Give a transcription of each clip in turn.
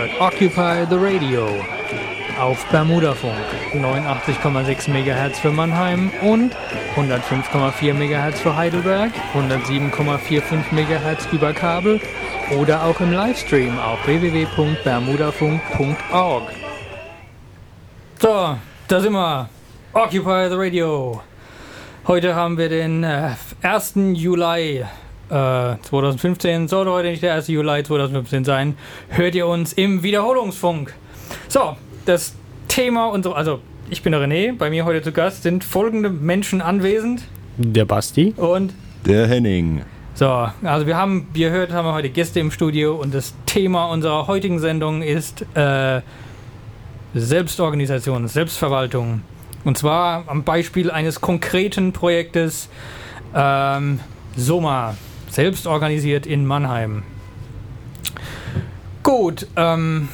hört Occupy the Radio auf Bermudafunk 89,6 MHz für Mannheim und 105,4 MHz für Heidelberg, 107,45 MHz über Kabel oder auch im Livestream auf www.bermudafunk.org. So, da sind wir. Occupy the Radio. Heute haben wir den äh, 1. Juli äh, 2015. Sollte heute nicht der 1. Juli 2015 sein. Hört ihr uns im Wiederholungsfunk. So, das Thema unserer, also ich bin der René, bei mir heute zu Gast sind folgende Menschen anwesend. Der Basti. Und der Henning. So, also wir haben, wie ihr hört, haben wir heute Gäste im Studio und das Thema unserer heutigen Sendung ist äh, Selbstorganisation, Selbstverwaltung. Und zwar am Beispiel eines konkreten Projektes ähm, SOMA, selbstorganisiert in Mannheim. Gut, ähm,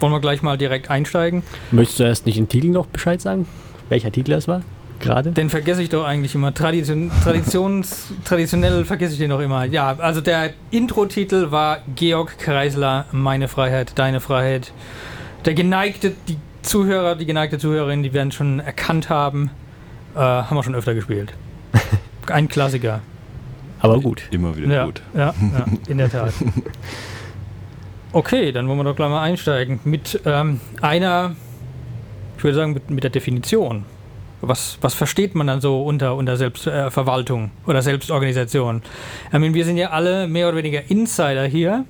wollen wir gleich mal direkt einsteigen? Möchtest du erst nicht den Titel noch Bescheid sagen? Welcher Titel das war? Gerade? Den vergesse ich doch eigentlich immer. Tradition, Traditions, traditionell vergesse ich den doch immer. Ja, also der Intro-Titel war Georg Kreisler, Meine Freiheit, Deine Freiheit. Der geneigte, die Zuhörer, die geneigte Zuhörerin, die werden schon erkannt haben, äh, haben wir schon öfter gespielt. Ein Klassiker. Aber gut. Immer wieder ja, gut. Ja, ja, in der Tat. Okay, dann wollen wir doch gleich mal einsteigen mit ähm, einer, ich würde sagen, mit, mit, der Definition. Was, was versteht man dann so unter, unter Selbstverwaltung äh, oder Selbstorganisation? Ich meine, wir sind ja alle mehr oder weniger Insider hier.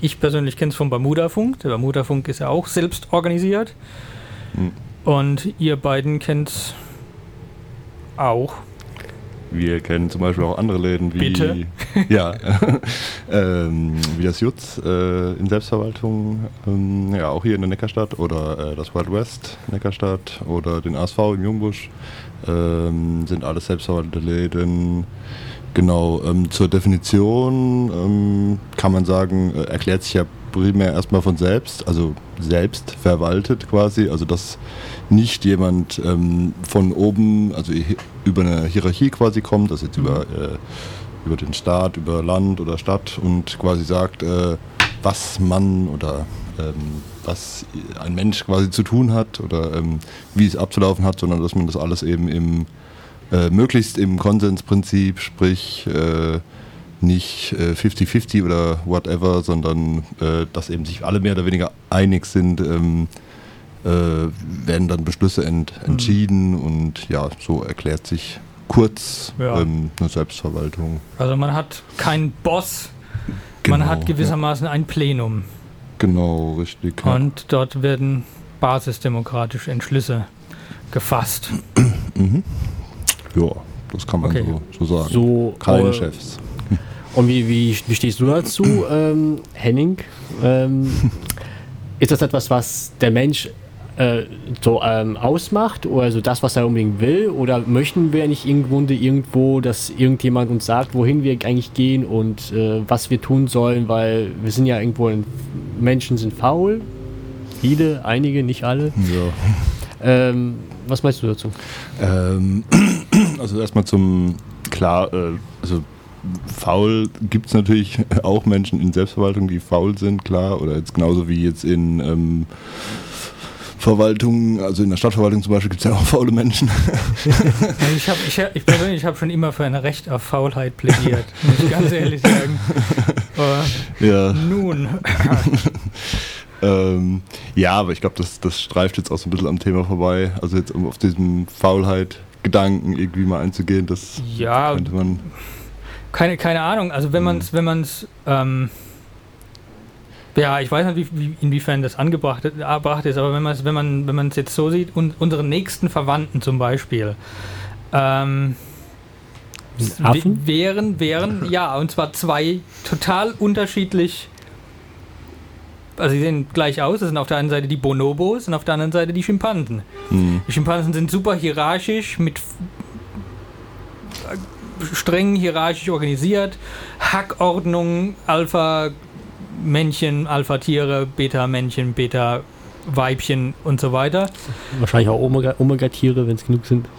Ich persönlich kenne es vom Bermuda-Funk. Der Bermuda-Funk ist ja auch selbst organisiert. Hm. Und ihr beiden kennt es auch. Wir kennen zum Beispiel auch andere Läden wie Bitte? ja, ähm, wie das Jutz äh, in Selbstverwaltung, ähm, ja auch hier in der Neckarstadt oder äh, das Wild West Neckarstadt oder den ASV im Jungbusch ähm, sind alles selbstverwaltete Läden. Genau, ähm, zur Definition ähm, kann man sagen, äh, erklärt sich ja primär erstmal von selbst, also selbst verwaltet quasi, also dass nicht jemand ähm, von oben, also über eine Hierarchie quasi kommt, das jetzt über, mhm. äh, über den Staat, über Land oder Stadt und quasi sagt, äh, was man oder ähm, was ein Mensch quasi zu tun hat oder ähm, wie es abzulaufen hat, sondern dass man das alles eben im äh, möglichst im Konsensprinzip, sprich äh, nicht 50-50 äh, oder whatever, sondern äh, dass eben sich alle mehr oder weniger einig sind, ähm, äh, werden dann Beschlüsse ent entschieden mhm. und ja, so erklärt sich kurz ja. ähm, eine Selbstverwaltung. Also man hat keinen Boss, genau, man hat gewissermaßen ja. ein Plenum. Genau, richtig. Ja. Und dort werden basisdemokratische Entschlüsse gefasst. mhm. Ja, das kann man okay. so, so, sagen. So, Keine äh, Chefs. Und wie, wie, wie stehst du dazu, ähm, Henning? Ähm, ist das etwas, was der Mensch äh, so ähm, ausmacht oder so das, was er unbedingt will? Oder möchten wir nicht irgendwo, irgendwo, dass irgendjemand uns sagt, wohin wir eigentlich gehen und äh, was wir tun sollen? Weil wir sind ja irgendwo, in, Menschen sind faul. Viele, einige, nicht alle. Ja. Ähm, was meinst du dazu? Ähm, also erstmal zum, klar, äh, also faul gibt es natürlich auch Menschen in Selbstverwaltung, die faul sind, klar, oder jetzt genauso wie jetzt in ähm, Verwaltung, also in der Stadtverwaltung zum Beispiel gibt es ja auch faule Menschen. ich, hab, ich, ich persönlich habe schon immer für ein Recht auf Faulheit plädiert, muss ich ganz ehrlich sagen. Aber ja. Nun. ähm, ja, aber ich glaube, das, das streift jetzt auch so ein bisschen am Thema vorbei. Also jetzt um auf diesen Faulheit-Gedanken irgendwie mal einzugehen, das ja, könnte man keine, keine Ahnung. Also wenn man es, wenn man es, ähm, ja, ich weiß nicht, wie, wie, inwiefern das angebracht ist, aber wenn man es, wenn man, wenn man es jetzt so sieht, und unsere nächsten Verwandten zum Beispiel, ähm, Affen? wären, wären, ja, und zwar zwei total unterschiedlich. Also sie sehen gleich aus, das sind auf der einen Seite die Bonobos und auf der anderen Seite die Schimpansen. Mhm. Die Schimpansen sind super hierarchisch mit streng hierarchisch organisiert. Hackordnung, Alpha-Männchen, Alpha-Tiere, Beta-Männchen, Beta Weibchen und so weiter. Wahrscheinlich auch Omega- Omega-Tiere, wenn es genug sind.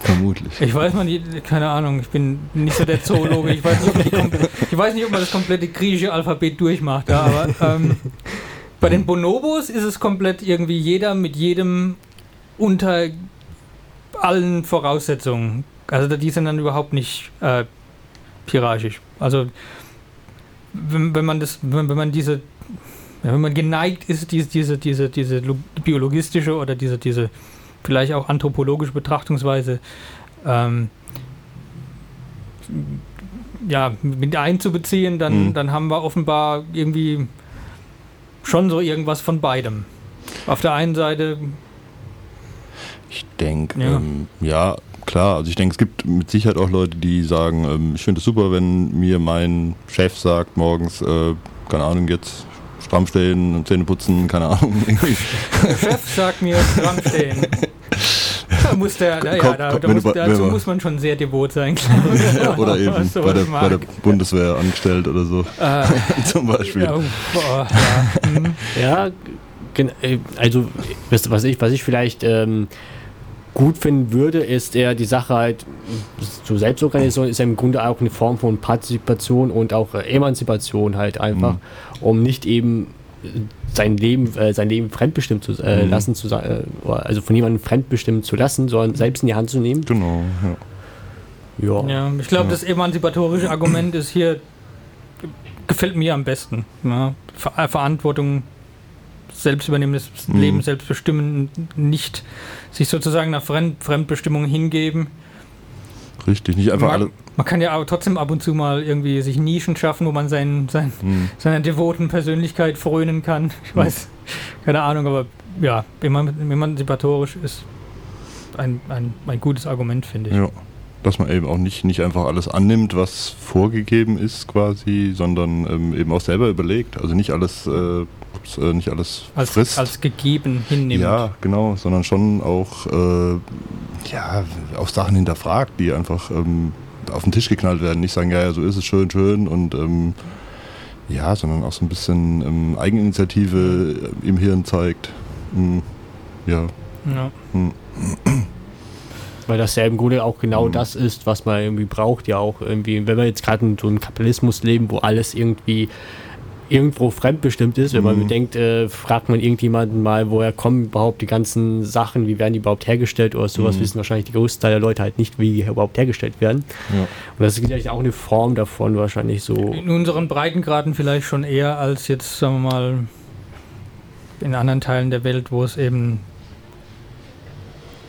Vermutlich. Ich weiß man, keine Ahnung, ich bin nicht so der Zoologe. Ich weiß nicht, ob man, die, weiß nicht, ob man das komplette griechische Alphabet durchmacht, ja, aber ähm, bei den Bonobos ist es komplett irgendwie jeder mit jedem unter allen Voraussetzungen. Also die sind dann überhaupt nicht äh, hierarchisch. Also wenn, wenn man das, wenn, wenn man diese, wenn man geneigt ist, diese, diese, diese, diese lo- biologistische oder diese, diese vielleicht auch anthropologische Betrachtungsweise ähm, ja, mit einzubeziehen, dann, Mhm. dann haben wir offenbar irgendwie schon so irgendwas von beidem. Auf der einen Seite, Ich denke, ja. Ähm, ja, klar. Also ich denke, es gibt mit Sicherheit auch Leute, die sagen, ähm, ich finde es super, wenn mir mein Chef sagt morgens, äh, keine Ahnung, jetzt stramm stehen, Zähne putzen, keine Ahnung. der Chef sagt mir, stramm stehen. Da muss der, da, ja, da, komm, da muss, du dazu muss man schon sehr devot sein, glaube ich. oder eben Was bei der, bei der. Bundeswehr angestellt oder so, Äh, zum Beispiel. ja, boah, ja. mhm. Ja, äh, also was was ich, was ich vielleicht ähm, gut finden würde, ist eher die Sache halt, so Selbstorganisation ist ja im Grunde auch eine Form von Partizipation und auch äh, Emanzipation halt einfach, Mhm. um nicht eben äh, sein Leben, äh, sein Leben fremdbestimmt zu äh, Mhm. lassen, zu, äh, also von jemandem fremdbestimmt zu lassen, sondern selbst in die Hand zu nehmen. Genau, ja. Ja. Ja, ich glaube, Ja. das emanzipatorische Argument ist hier, gefällt mir am besten. Ja, Ver äh, Verantwortung, selbst übernehmen, das Mhm. Leben selbst bestimmen, nicht sich sozusagen nach Fremd Fremdbestimmung hingeben. Richtig, nicht einfach man, alle. man kann ja auch trotzdem ab und zu mal irgendwie sich Nischen schaffen, wo man sein, sein, Hm. seiner devoten Persönlichkeit frönen kann. Ich weiß, keine Ahnung, aber ja, eman- emanzipatorisch ist ein, ein, ein gutes Argument, finde ich. Ja. Dass man eben auch nicht, nicht einfach alles annimmt, was vorgegeben ist quasi, sondern ähm, eben auch selber überlegt. Also nicht alles, äh, ups, äh, nicht alles Als, frisst. als gegeben hinnimmt. Ja, genau, sondern schon auch äh, ja, auch Sachen hinterfragt, die einfach ähm, auf den Tisch geknallt werden. Nicht sagen, ja, ja, so ist es schön, schön und ähm, ja, sondern auch so ein bisschen ähm, Eigeninitiative im Hirn zeigt. Hm, ja, Ja. hm, Weil das ja im Grunde auch genau Mhm. das ist, was man irgendwie braucht, ja auch irgendwie, wenn wir jetzt gerade in so einem Kapitalismus leben, wo alles irgendwie irgendwo fremdbestimmt ist, wenn man Mhm. bedenkt, äh, fragt man irgendjemanden mal, woher kommen überhaupt die ganzen Sachen, wie werden die überhaupt hergestellt oder sowas, Mhm. wissen wahrscheinlich die größte Teil der Leute halt nicht, wie die überhaupt hergestellt werden. ja. Und das ist vielleicht auch eine Form davon wahrscheinlich so. In unseren Breitengraden vielleicht schon eher als jetzt, sagen wir mal, in anderen Teilen der Welt, wo es eben,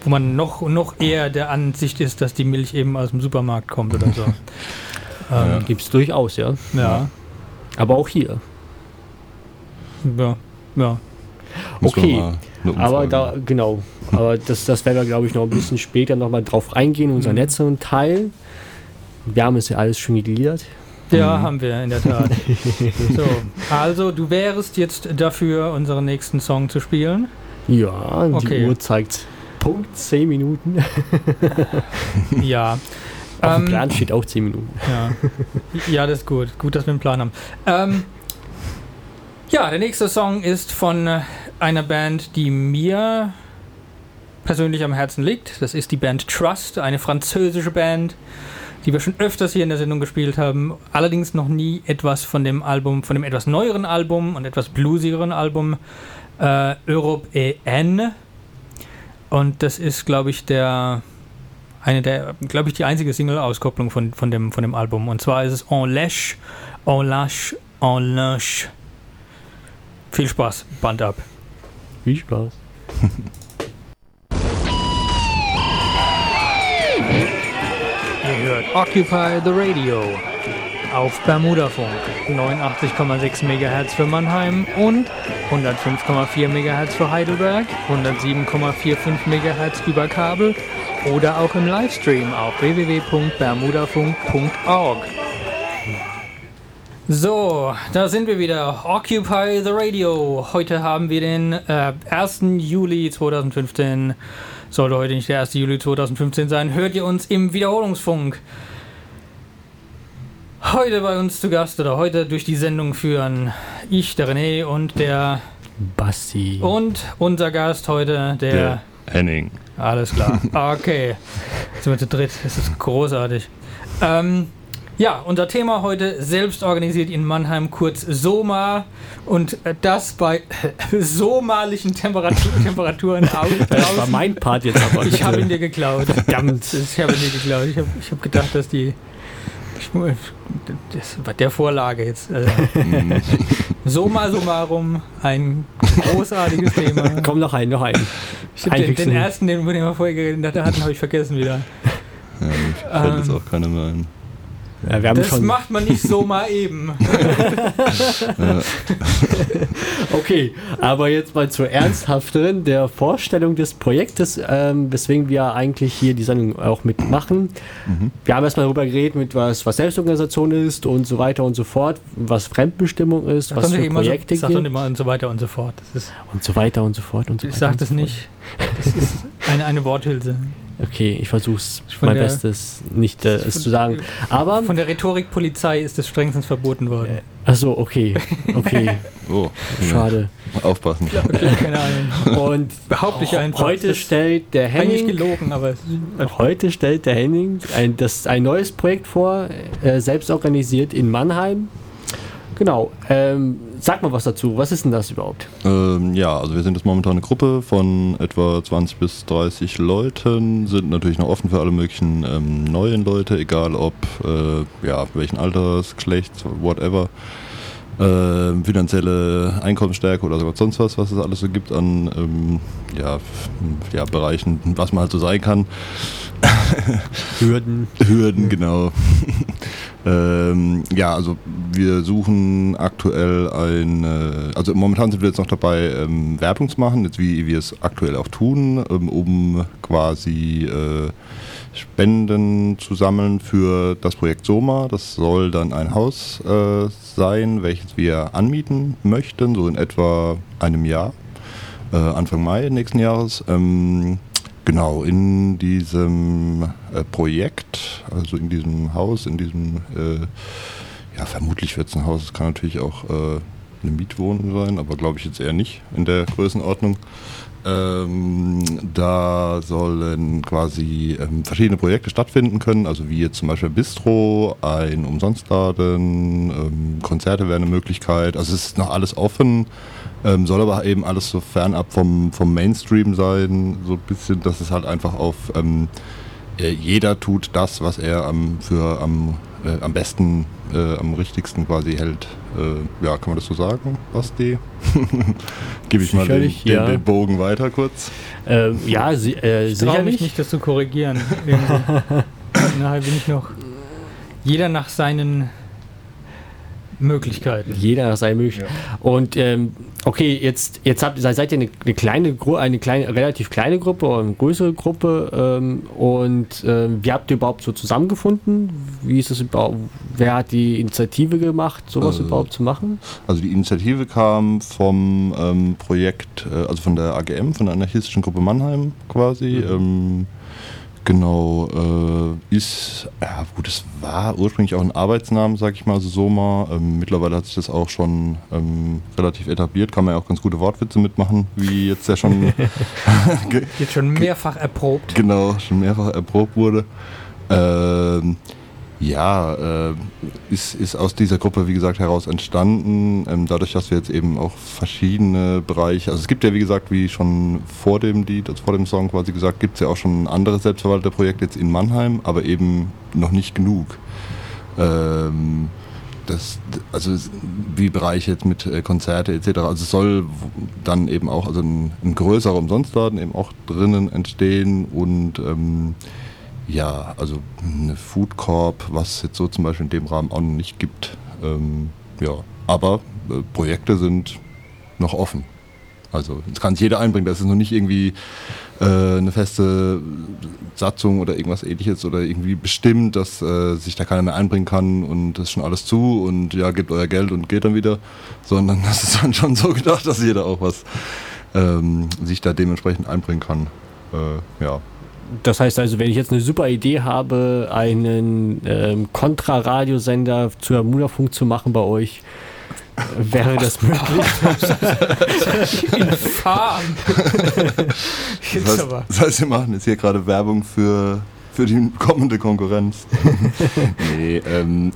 wo man noch, noch eher der Ansicht ist, dass die Milch eben aus dem Supermarkt kommt oder so. ähm, Gibt es durchaus, ja. ja. Aber auch hier. Ja, ja. Muss Okay, Aber da, genau. Aber das, das werden wir, glaube ich, noch ein bisschen später nochmal drauf eingehen, in unseren Mhm. letzten Teil. Wir haben es ja alles schon gegliedert. Ja, Mhm. haben wir in der Tat. so, also du wärst jetzt dafür, unseren nächsten Song zu spielen. Ja, die Okay. Uhr zeigt Punkt 10 Minuten. Ja. Auf dem Ähm, Plan steht auch 10 Minuten. Ja. ja, das ist gut. Gut, dass wir einen Plan haben. Ähm, ja, der nächste Song ist von äh, einer Band, die mir persönlich am Herzen liegt. Das ist die Band Trust, eine französische Band, die wir schon öfters hier in der Sendung gespielt haben. Allerdings noch nie etwas von dem Album, von dem etwas neueren Album und etwas bluesigeren Album äh, Europe et N. Und das ist, glaube ich, der eine der, glaube ich, die einzige Single-Auskopplung von, von, dem, von dem Album. Und zwar ist es En Lèche, En Lâche, En Lâche. Viel Spaß, Band ab. Viel Spaß. Ihr hört Occupy the Radio auf Bermudafunk 89,6 MHz für Mannheim und 105,4 MHz für Heidelberg, 107,45 MHz über Kabel oder auch im Livestream auf www.bermudafunk.org. So, da sind wir wieder. Occupy the Radio. Heute haben wir den äh, 1. Juli 2015. Sollte heute nicht der 1. Juli 2015 sein, hört ihr uns im Wiederholungsfunk. Heute bei uns zu Gast oder heute durch die Sendung führen ich, der René und der Basti. Und unser Gast heute, der. Der Henning. Alles klar. Okay. Jetzt sind wir zu dritt. Das ist großartig. Ähm, ja, unser Thema heute selbst organisiert in Mannheim, kurz SOMA. Und das bei somalischen Temperatur Temperaturen. Das war mein Part jetzt aber. Ich habe ihn dir geklaut. Verdammt. Ich habe ihn dir geklaut. Ich habe ich hab gedacht, dass die. Das war der Vorlage jetzt. Also, Mhm. Summa summarum, ein großartiges Thema. Komm, noch ein, noch ein. Ich hab den, den ersten, den wir mal vorher geredet hatten, habe ich vergessen wieder. Ja, mir fällt jetzt Ähm, auch keiner mehr ein. Ja, wir haben Das schon. macht man nicht so mal eben. Okay, aber jetzt mal zur ernsthafteren, der Vorstellung des Projektes, ähm, weswegen wir eigentlich hier die Sendung auch mitmachen. Mhm. Wir haben erstmal darüber geredet, mit was, was Selbstorganisation ist und so weiter und so fort, was Fremdbestimmung ist, was Sag für so, Projekte doch gibt immer und so weiter und so fort. Das ist, und so weiter und so fort und so ich weiter. sag und das so nicht. Das ist eine, eine Worthülse. Okay, ich versuch's Von mein der- Bestes, nicht äh, es zu sagen. Aber, Von der Rhetorikpolizei ist es strengstens verboten worden. achso, okay, okay, Oh, schade. aufpassen. Okay, keine Ahnung. Und Behaupte ich einfach. heute stellt der Eigentlich Henning gelogen, aber Heute stellt der Henning ein, das, ein neues Projekt vor, äh, selbst organisiert in Mannheim. Genau. Ähm, sag mal was dazu. Was ist denn das überhaupt? Ähm, ja, also wir sind jetzt momentan eine Gruppe von etwa 20 bis 30 Leuten, sind natürlich noch offen für alle möglichen ähm, neuen Leute, egal ob, äh, ja, welchen Alters, Geschlechts, whatever. Ähm, finanzielle Einkommensstärke oder sonst was, was es alles so gibt an ähm, ja, ja, Bereichen, was man halt so sein kann. Hürden. Hürden, genau. ähm, ja, also wir suchen aktuell ein, äh, also momentan sind wir jetzt noch dabei, ähm, Werbung zu machen, jetzt wie wir es aktuell auch tun, ähm, um quasi äh, Spenden zu sammeln für das Projekt Soma. Das soll dann ein Haus äh, sein, welches wir anmieten möchten, so in etwa einem Jahr, äh, Anfang Mai nächsten Jahres. Ähm, Genau, in diesem äh, Projekt, also in diesem Haus, in diesem, äh, ja, vermutlich wird es ein Haus, es kann natürlich auch äh, eine Mietwohnung sein, aber glaube ich jetzt eher nicht in der Größenordnung. Ähm, da sollen quasi ähm, verschiedene Projekte stattfinden können, also wie jetzt zum Beispiel Bistro, ein Umsonstladen, ähm, Konzerte wären eine Möglichkeit. Also es ist noch alles offen, ähm, soll aber eben alles so fernab vom, vom Mainstream sein, so ein bisschen, dass es halt einfach auf ähm, äh, jeder tut das, was er am, für am, äh, am besten, äh, am richtigsten quasi hält. Äh, ja, kann man das so sagen, Basti? Gebe ich mal den, Sicherlich, den, ja. den Bogen weiter kurz. Ähm, ja, si äh, Ich traue mich sicherlich. nicht, das zu korrigieren. Nachher bin ich noch. Jeder nach seinen Möglichkeiten. Jeder nach seinem möglichen. Und ähm, okay, jetzt, jetzt habt, seid ihr eine, eine kleine Gruppe, eine kleine, relativ kleine Gruppe oder eine größere Gruppe. Ähm, und ähm, wie habt ihr überhaupt so zusammengefunden? Wie ist es überhaupt? Wer hat die Initiative gemacht, sowas Äh, überhaupt zu machen? Also die Initiative kam vom ähm, Projekt, äh, also von der AGM, von der anarchistischen Gruppe Mannheim quasi. Ähm, genau, äh, ist, ja gut, es war ursprünglich auch ein Arbeitsnamen, sag ich mal, also Soma. Ähm, mittlerweile hat sich das auch schon ähm, relativ etabliert, kann man ja auch ganz gute Wortwitze mitmachen, wie jetzt ja schon Jetzt schon mehrfach erprobt. genau, schon mehrfach erprobt wurde. Ähm, ja, äh, ist, ist aus dieser Gruppe, wie gesagt, heraus entstanden. Ähm, dadurch, dass wir jetzt eben auch verschiedene Bereiche, also es gibt ja, wie gesagt, wie schon vor dem Lied, also vor dem Song quasi gesagt, gibt es ja auch schon andere Selbstverwalterprojekte jetzt in Mannheim, aber eben noch nicht genug. Ähm, das, also wie Bereiche jetzt mit äh, Konzerte etc. Also es soll dann eben auch also ein, ein größerer Umsonstladen eben auch drinnen entstehen und ähm, ja, also eine Food Corp, was jetzt so zum Beispiel in dem Rahmen auch noch nicht gibt. Ähm, ja, aber äh, Projekte sind noch offen. Also es kann sich jeder einbringen. Das ist noch nicht irgendwie äh, eine feste Satzung oder irgendwas ähnliches oder irgendwie bestimmt, dass äh, sich da keiner mehr einbringen kann und das ist schon alles zu und ja, gebt euer Geld und geht dann wieder, sondern das ist dann schon so gedacht, dass jeder auch was ähm, sich da dementsprechend einbringen kann. Äh, ja. Das heißt also, wenn ich jetzt eine super Idee habe, einen ähm, Kontra-Radiosender zu Mutterfunk zu machen bei euch, Wäre das möglich? Infam. Das heißt, das heißt, wir machen jetzt hier gerade Werbung für, für die kommende Konkurrenz. nee, ähm,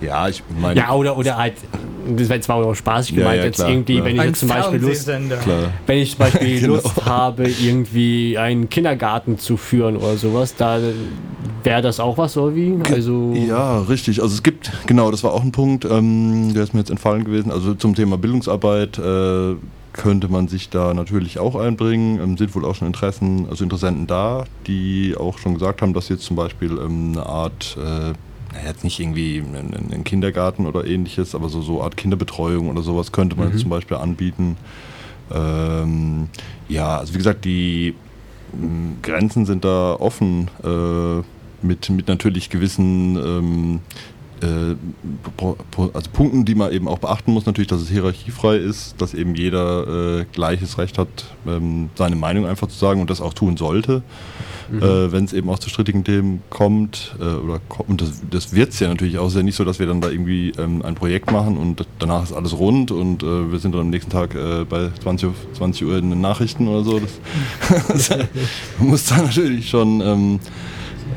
ja, ich meine. Ja, oder, oder halt, das wäre zwar auch spaßig Ja, gemeint, ja, jetzt klar, irgendwie, klar. wenn ich jetzt zum Beispiel Lust, wenn ich zum Beispiel Genau. Lust habe, irgendwie einen Kindergarten zu führen oder sowas, da wäre das auch was, oder wie? Also, Ja, richtig. Also es gibt, genau, das war auch ein Punkt, ähm, der ist mir jetzt entfallen gewesen. Also zum Thema Bildungsarbeit äh, könnte man sich da natürlich auch einbringen. Ähm, sind wohl auch schon Interessen, also Interessenten da, die auch schon gesagt haben, dass jetzt zum Beispiel ähm, eine Art, äh, jetzt nicht irgendwie einen, Kindergarten oder ähnliches, aber so so Art Kinderbetreuung oder sowas könnte man jetzt zum Beispiel anbieten. Ähm, ja, also wie gesagt, die mh, Grenzen sind da offen äh, mit, mit natürlich gewissen ähm, äh, also Punkten, die man eben auch beachten muss, natürlich, dass es hierarchiefrei ist, dass eben jeder äh, gleiches Recht hat, ähm, seine Meinung einfach zu sagen und das auch tun sollte, äh, wenn es eben auch zu strittigen Themen kommt. Äh, oder und das, das wird es ja natürlich auch. Es ist ja nicht so, dass wir dann da irgendwie ähm, ein Projekt machen und danach ist alles rund und äh, wir sind dann am nächsten Tag bei 20, Uhr- 20 Uhr in den Nachrichten oder so. Das, man muss da natürlich schon ähm,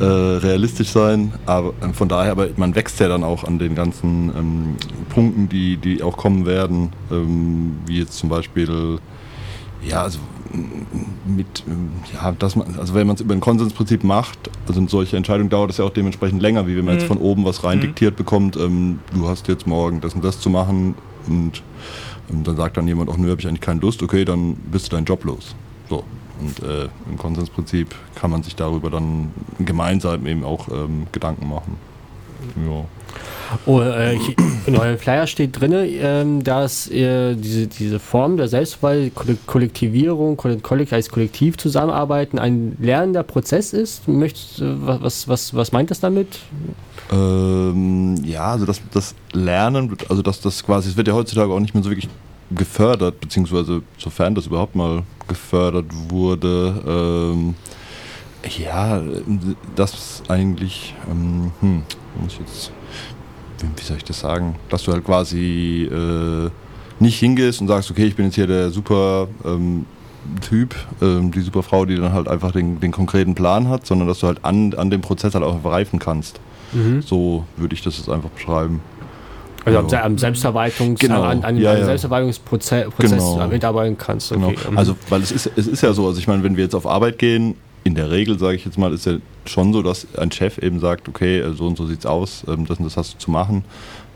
äh, realistisch sein, aber äh, von daher, aber man wächst ja dann auch an den ganzen ähm, Punkten, die, die auch kommen werden, ähm, wie jetzt zum Beispiel, ja, also mit, ähm, ja, dass man, also wenn man es über ein Konsensprinzip macht, also eine solche Entscheidung dauert es ja auch dementsprechend länger, wie wenn man jetzt von oben was rein diktiert bekommt, ähm, du hast jetzt morgen das und das zu machen und ähm, dann sagt dann jemand, ach nö, habe ich eigentlich keine Lust, okay, dann bist du deinen Job los. So. Und äh, im Konsensprinzip kann man sich darüber dann gemeinsam eben auch ähm, Gedanken machen. Ja. Oh, äh, in eurem Flyer steht drin, ähm, dass äh, diese, diese Form der Selbstwahl, Kolle- Kollektivierung, Kolle- Kollektiv, als Kollektiv zusammenarbeiten ein lernender Prozess ist. Möchtest, äh, was, was, was meint das damit? Ähm, ja, also das, das Lernen, also das, das quasi, es wird ja heutzutage auch nicht mehr so wirklich gefördert, beziehungsweise sofern das überhaupt mal gefördert wurde, ähm, ja, das eigentlich, ähm, hm, muss ich jetzt, wie soll ich das sagen, dass du halt quasi äh, nicht hingehst und sagst, okay, ich bin jetzt hier der super ähm, Typ, ähm, die super Frau, die dann halt einfach den, den konkreten Plan hat, sondern dass du halt an, an dem Prozess halt auch reifen kannst. So würde ich das jetzt einfach beschreiben. Also. Se- am Selbstverwaltungs Genau. an, an Ja, ja. Selbstverwaltungsprozess Prozess Genau. mitarbeiten kannst. Genau. Okay. mhm. Also, weil es ist, es ist ja so, also ich meine, wenn wir jetzt auf Arbeit gehen, in der Regel, sage ich jetzt mal, ist ja schon so, dass ein Chef eben sagt, okay, äh, so und so sieht's aus, ähm, das und das hast du zu machen.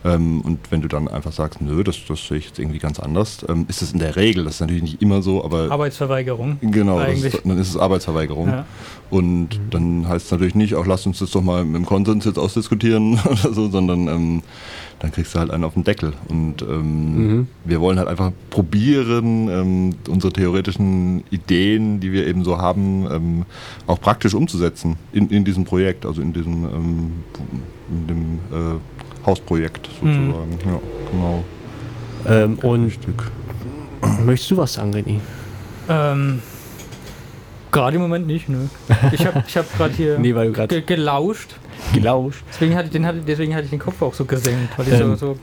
Ähm, Und wenn du dann einfach sagst, nö, das, das sehe ich jetzt irgendwie ganz anders, ähm, ist es in der Regel, das ist natürlich nicht immer so, aber Arbeitsverweigerung. genau, ist, dann ist es Arbeitsverweigerung. Ja. Und dann heißt es natürlich nicht, auch lass uns das doch mal mit dem Konsens jetzt ausdiskutieren oder so, sondern ähm, dann kriegst du halt einen auf den Deckel. Und ähm, wir wollen halt einfach probieren, ähm, unsere theoretischen Ideen, die wir eben so haben, ähm, auch praktisch umzusetzen in, in diesem Projekt, also in diesem ähm, in dem äh, Hausprojekt sozusagen. Ja, genau. ähm, und Stück. möchtest du was sagen, René? Ähm, gerade im Moment nicht, nö. Ich habe ich hab gerade hier Nee, weil du gerade ge gelauscht. Gelauscht. Deswegen hatte, ich den, deswegen hatte ich den Kopf auch so gesenkt, weil ich so, Ähm, so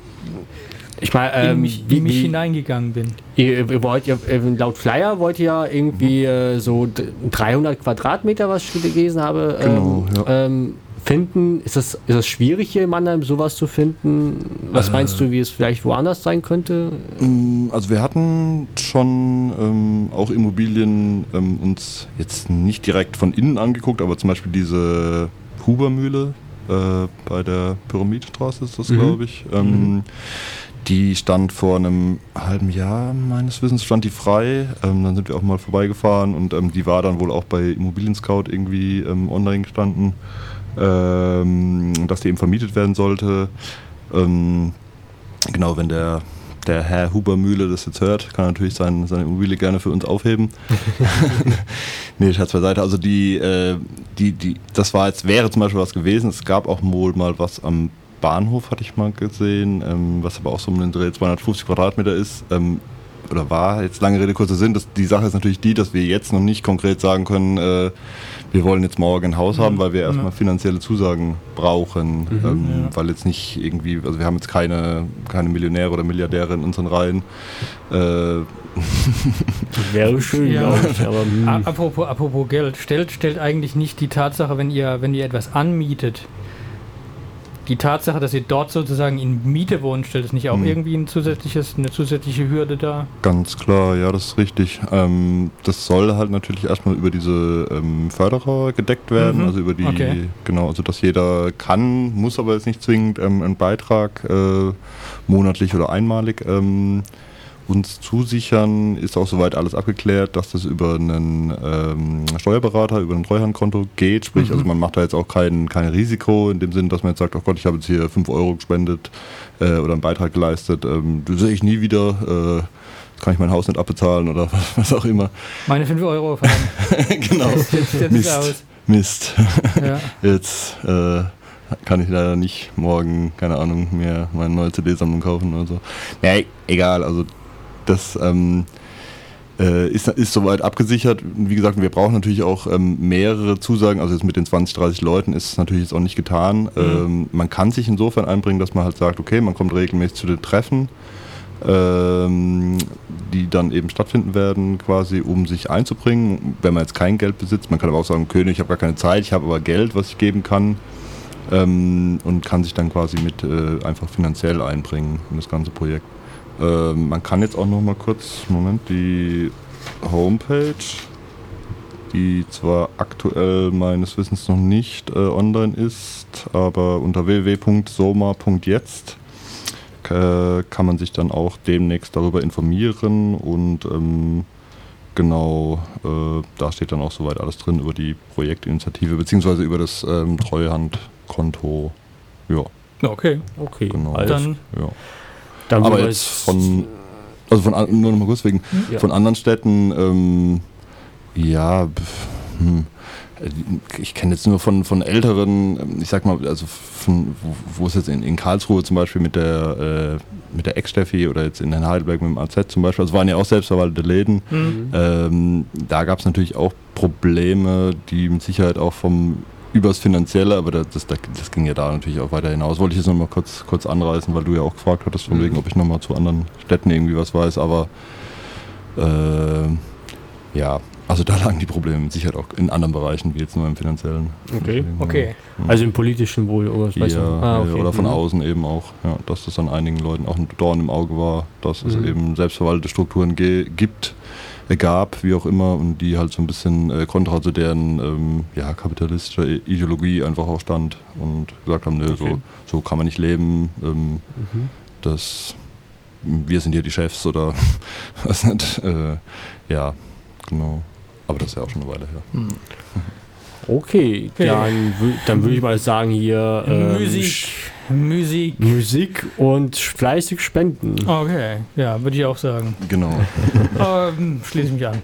Ich meine, in ähm, mich, wie, in mich wie, hineingegangen bin. Ihr, ihr wollt ja, äh, laut Flyer wollt ihr ja irgendwie äh, so d- 300 Quadratmeter, was ich gelesen habe, Genau, ähm, ja. ähm, finden. Ist das, ist das schwierig hier in Mannheim, sowas zu finden? Was meinst du, wie es vielleicht woanders sein könnte? Mm, Also wir hatten schon ähm, auch Immobilien ähm, uns jetzt nicht direkt von innen angeguckt, aber zum Beispiel diese Hubermühle äh, bei der Pyramidstraße ist das, Mhm. glaube ich. Ähm, Die stand vor einem halben Jahr, meines Wissens, stand die frei. Ähm, dann sind wir auch mal vorbeigefahren und ähm, die war dann wohl auch bei Immobilien Scout irgendwie ähm, online gestanden, ähm, dass die eben vermietet werden sollte. Ähm, genau, wenn der, der Herr Hubermühle das jetzt hört, kann natürlich sein, seine Immobilie gerne für uns aufheben. nee, Scherz beiseite. Also die, äh, die, die, das war jetzt, wäre zum Beispiel was gewesen. Es gab auch wohl mal was am Bahnhof, hatte ich mal gesehen, ähm, was aber auch so um den Dreh 250 Quadratmeter ist. Ähm, oder war jetzt lange Rede, kurzer Sinn, dass die Sache ist natürlich die, dass wir jetzt noch nicht konkret sagen können, äh, wir wollen jetzt morgen ein Haus haben, weil wir erstmal finanzielle Zusagen brauchen, ähm, weil jetzt nicht irgendwie, also wir haben jetzt keine, keine Millionäre oder Milliardäre in unseren Reihen. Äh, Wäre schön, Ja. glaube ich. Aber hm. Apropos, apropos Geld, stellt, stellt eigentlich nicht die Tatsache, wenn ihr, wenn ihr etwas anmietet, die Tatsache, dass ihr dort sozusagen in Miete wohnt, stellt es nicht auch Hm. irgendwie ein zusätzliches, eine zusätzliche Hürde dar? Ganz klar, ja, das ist richtig. Ähm, das soll halt natürlich erstmal über diese ähm, Förderer gedeckt werden, Mhm, also über die, okay. genau, also dass jeder kann, muss aber jetzt nicht zwingend ähm, einen Beitrag äh, monatlich oder einmalig ähm, uns zusichern. Ist auch soweit alles abgeklärt, dass das über einen ähm, Steuerberater, über ein Treuhandkonto geht. Sprich, Mhm. also man macht da jetzt auch kein, kein Risiko in dem Sinn, dass man jetzt sagt, oh Gott, ich habe jetzt hier 5 Euro gespendet äh, oder einen Beitrag geleistet. Ähm, das sehe ich nie wieder. Äh, kann ich mein Haus nicht abbezahlen oder was, auch immer. Meine 5 Euro genau. Jetzt, jetzt, jetzt ist Mist. aus. Mist. Ja. Jetzt äh, kann ich leider nicht morgen, keine Ahnung, mir meine neue CD-Sammlung kaufen oder so. Nee, egal, also das ähm, äh, ist, ist soweit abgesichert. Wie gesagt, wir brauchen natürlich auch ähm, mehrere Zusagen. Also jetzt mit den 20, 30 Leuten ist es natürlich jetzt auch nicht getan. Ähm, man kann sich insofern einbringen, dass man halt sagt, okay, man kommt regelmäßig zu den Treffen, ähm, die dann eben stattfinden werden, quasi, um sich einzubringen. Wenn man jetzt kein Geld besitzt, man kann aber auch sagen, König, ich habe gar keine Zeit, ich habe aber Geld, was ich geben kann. Ähm, und kann sich dann quasi mit äh, einfach finanziell einbringen in das ganze Projekt. Ähm, man kann jetzt auch noch mal kurz, Moment, die Homepage, die zwar aktuell meines Wissens noch nicht äh, online ist, aber unter www.soma.jetzt äh, kann man sich dann auch demnächst darüber informieren und ähm, genau, äh, da steht dann auch soweit alles drin über die Projektinitiative beziehungsweise über das ähm, Treuhandkonto. Ja, Okay, okay. genau. Dann ja. Dann Aber jetzt von, also von an- nur noch mal kurz wegen, Ja. von anderen Städten, ähm, ja, hm, ich kenne jetzt nur von, von älteren, ich sag mal, also von, wo, wo es jetzt in, in Karlsruhe zum Beispiel mit der, äh, mit der Ex-Steffi oder jetzt in Heidelberg mit dem AZ zum Beispiel, also waren ja auch selbstverwaltete Läden, hm. ähm, da gab es natürlich auch Probleme, die mit Sicherheit auch vom übers Finanzielle, aber das, das, das ging ja da natürlich auch weiter hinaus. Wollte ich jetzt nochmal kurz, kurz anreißen, weil du ja auch gefragt hattest, von Mhm. wegen, ob ich nochmal zu anderen Städten irgendwie was weiß, aber äh, ja, also da lagen die Probleme mit Sicherheit auch in anderen Bereichen, wie jetzt nur im finanziellen. Okay. Okay. also im politischen wohl irgendwas. Ja, weißt du? Ah, okay. oder von Mhm. außen eben auch, ja, dass das an einigen Leuten auch ein Dorn im Auge war, dass es Mhm. eben selbstverwaltete Strukturen ge gibt, gab, wie auch immer, und die halt so ein bisschen äh, kontra zu deren ähm, ja, kapitalistischer Ideologie einfach auch stand und gesagt haben, nö, Okay. so, so kann man nicht leben, ähm, Mhm. das, wir sind hier die Chefs oder was nicht, äh, ja, genau. Aber das ist ja auch schon eine Weile her. Hm. Okay, Okay. dann, dann würde ich mal sagen hier ähm, Musik, Musik. Musik und fleißig spenden. Okay, ja, würde ich auch sagen. Genau. ähm, schließe ich mich an.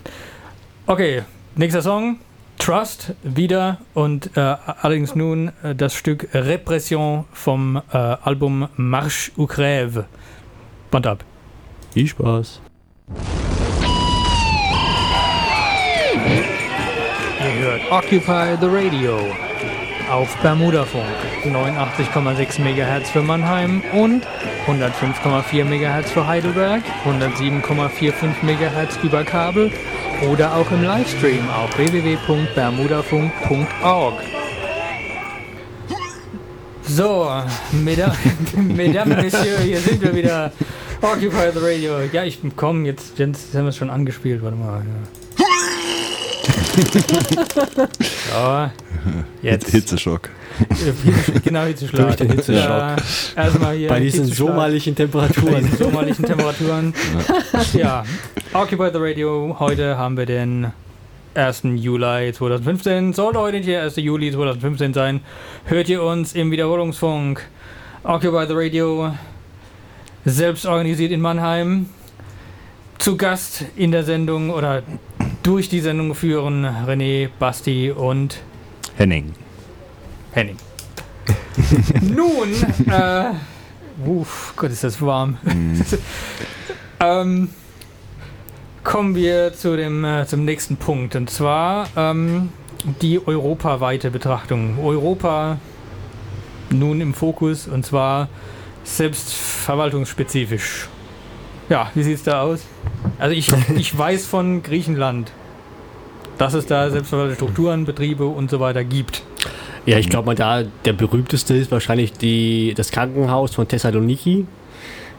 Okay, nächster Song. Trust wieder und äh, allerdings nun äh, das Stück Repression vom äh, Album Marche ou Crève. Band ab. Viel Spaß. Ihr hört Occupy the Radio auf Bermudafunk 89,6 MHz für Mannheim und 105,4 MHz für Heidelberg, 107,45 MHz über Kabel oder auch im Livestream auf www.bermudafunk.org. So, Mesdames, Messieurs, hier sind wir wieder. Occupy the Radio. Ja, ich komm, jetzt, jetzt haben wir es schon angespielt. Warte mal. Ja. so, jetzt. Hitzeschock. Hitze- genau, Hitzeschlag. Durch den Hitzeschock. Ja, erstmal hier. Bei diesen Hitzeschlag. sommerlichen Bei Temperaturen. diesen sommerlichen Temperaturen. ja, Occupy the Radio. Heute haben wir den 1. Juli 2015. Sollte heute nicht der 1. Juli 2015 sein, hört ihr uns im Wiederholungsfunk. Occupy the Radio. Selbst organisiert in Mannheim. Zu Gast in der Sendung oder durch die Sendung führen René, Basti und Henning. Henning. Nun, äh, uff, Gott, ist das warm. Mhm. ähm, kommen wir zu dem, äh, zum nächsten Punkt. Und zwar ähm, die europaweite Betrachtung. Europa nun im Fokus und zwar selbstverwaltungsspezifisch. Ja, wie sieht es da aus? Also ich, ich weiß von Griechenland, dass es da selbstverwaltete Strukturen, Betriebe und so weiter gibt. Ja, ich glaube mal da, der berühmteste ist wahrscheinlich die, das Krankenhaus von Thessaloniki.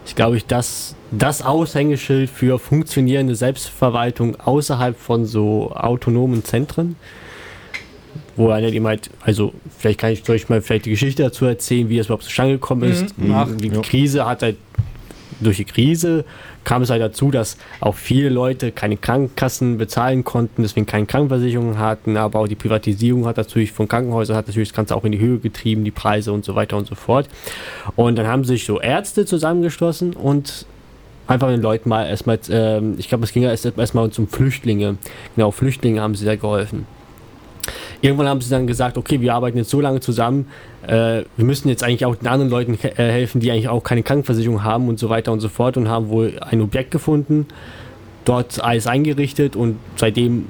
Ich glaube, ich das, das Aushängeschild für funktionierende Selbstverwaltung außerhalb von so autonomen Zentren. Wo einer eben halt, also vielleicht kann ich euch mal vielleicht die Geschichte dazu erzählen, wie das überhaupt zustande gekommen ist. Mhm. Ach, die ja. Krise hat halt durch die Krise kam es halt dazu, dass auch viele Leute keine Krankenkassen bezahlen konnten, deswegen keine Krankenversicherung hatten, aber auch die Privatisierung hat natürlich von Krankenhäusern hat natürlich das Ganze auch in die Höhe getrieben, die Preise und so weiter und so fort. Und dann haben sich so Ärzte zusammengeschlossen und einfach den Leuten mal erstmal, ähm, ich glaube, es ging ja erst erstmal um Flüchtlinge. Genau, Flüchtlinge haben sie da geholfen. Irgendwann haben sie dann gesagt, okay, wir arbeiten jetzt so lange zusammen, äh, wir müssen jetzt eigentlich auch den anderen Leuten he- äh, helfen, die eigentlich auch keine Krankenversicherung haben und so weiter und so fort und haben wohl ein Objekt gefunden, dort alles eingerichtet und seitdem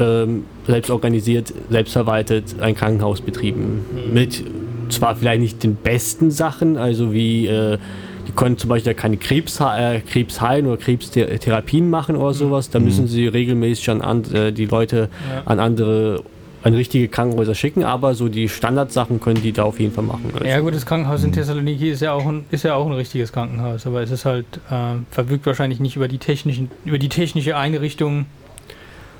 ähm, selbst organisiert, selbst verwaltet ein Krankenhaus betrieben. Mit zwar vielleicht nicht den besten Sachen, also wie äh, die können zum Beispiel keine Krebs, äh, Krebs heilen oder Krebstherapien machen oder sowas. Da müssen sie regelmäßig an, an äh, die Leute Ja. an andere, an richtige Krankenhäuser schicken, aber so die Standardsachen können die da auf jeden Fall machen. Also, Ja gut, das Krankenhaus in Thessaloniki ist ja auch ein, ist ja auch ein richtiges Krankenhaus, aber es ist halt äh, verfügt wahrscheinlich nicht über die technischen, über die technische Einrichtung.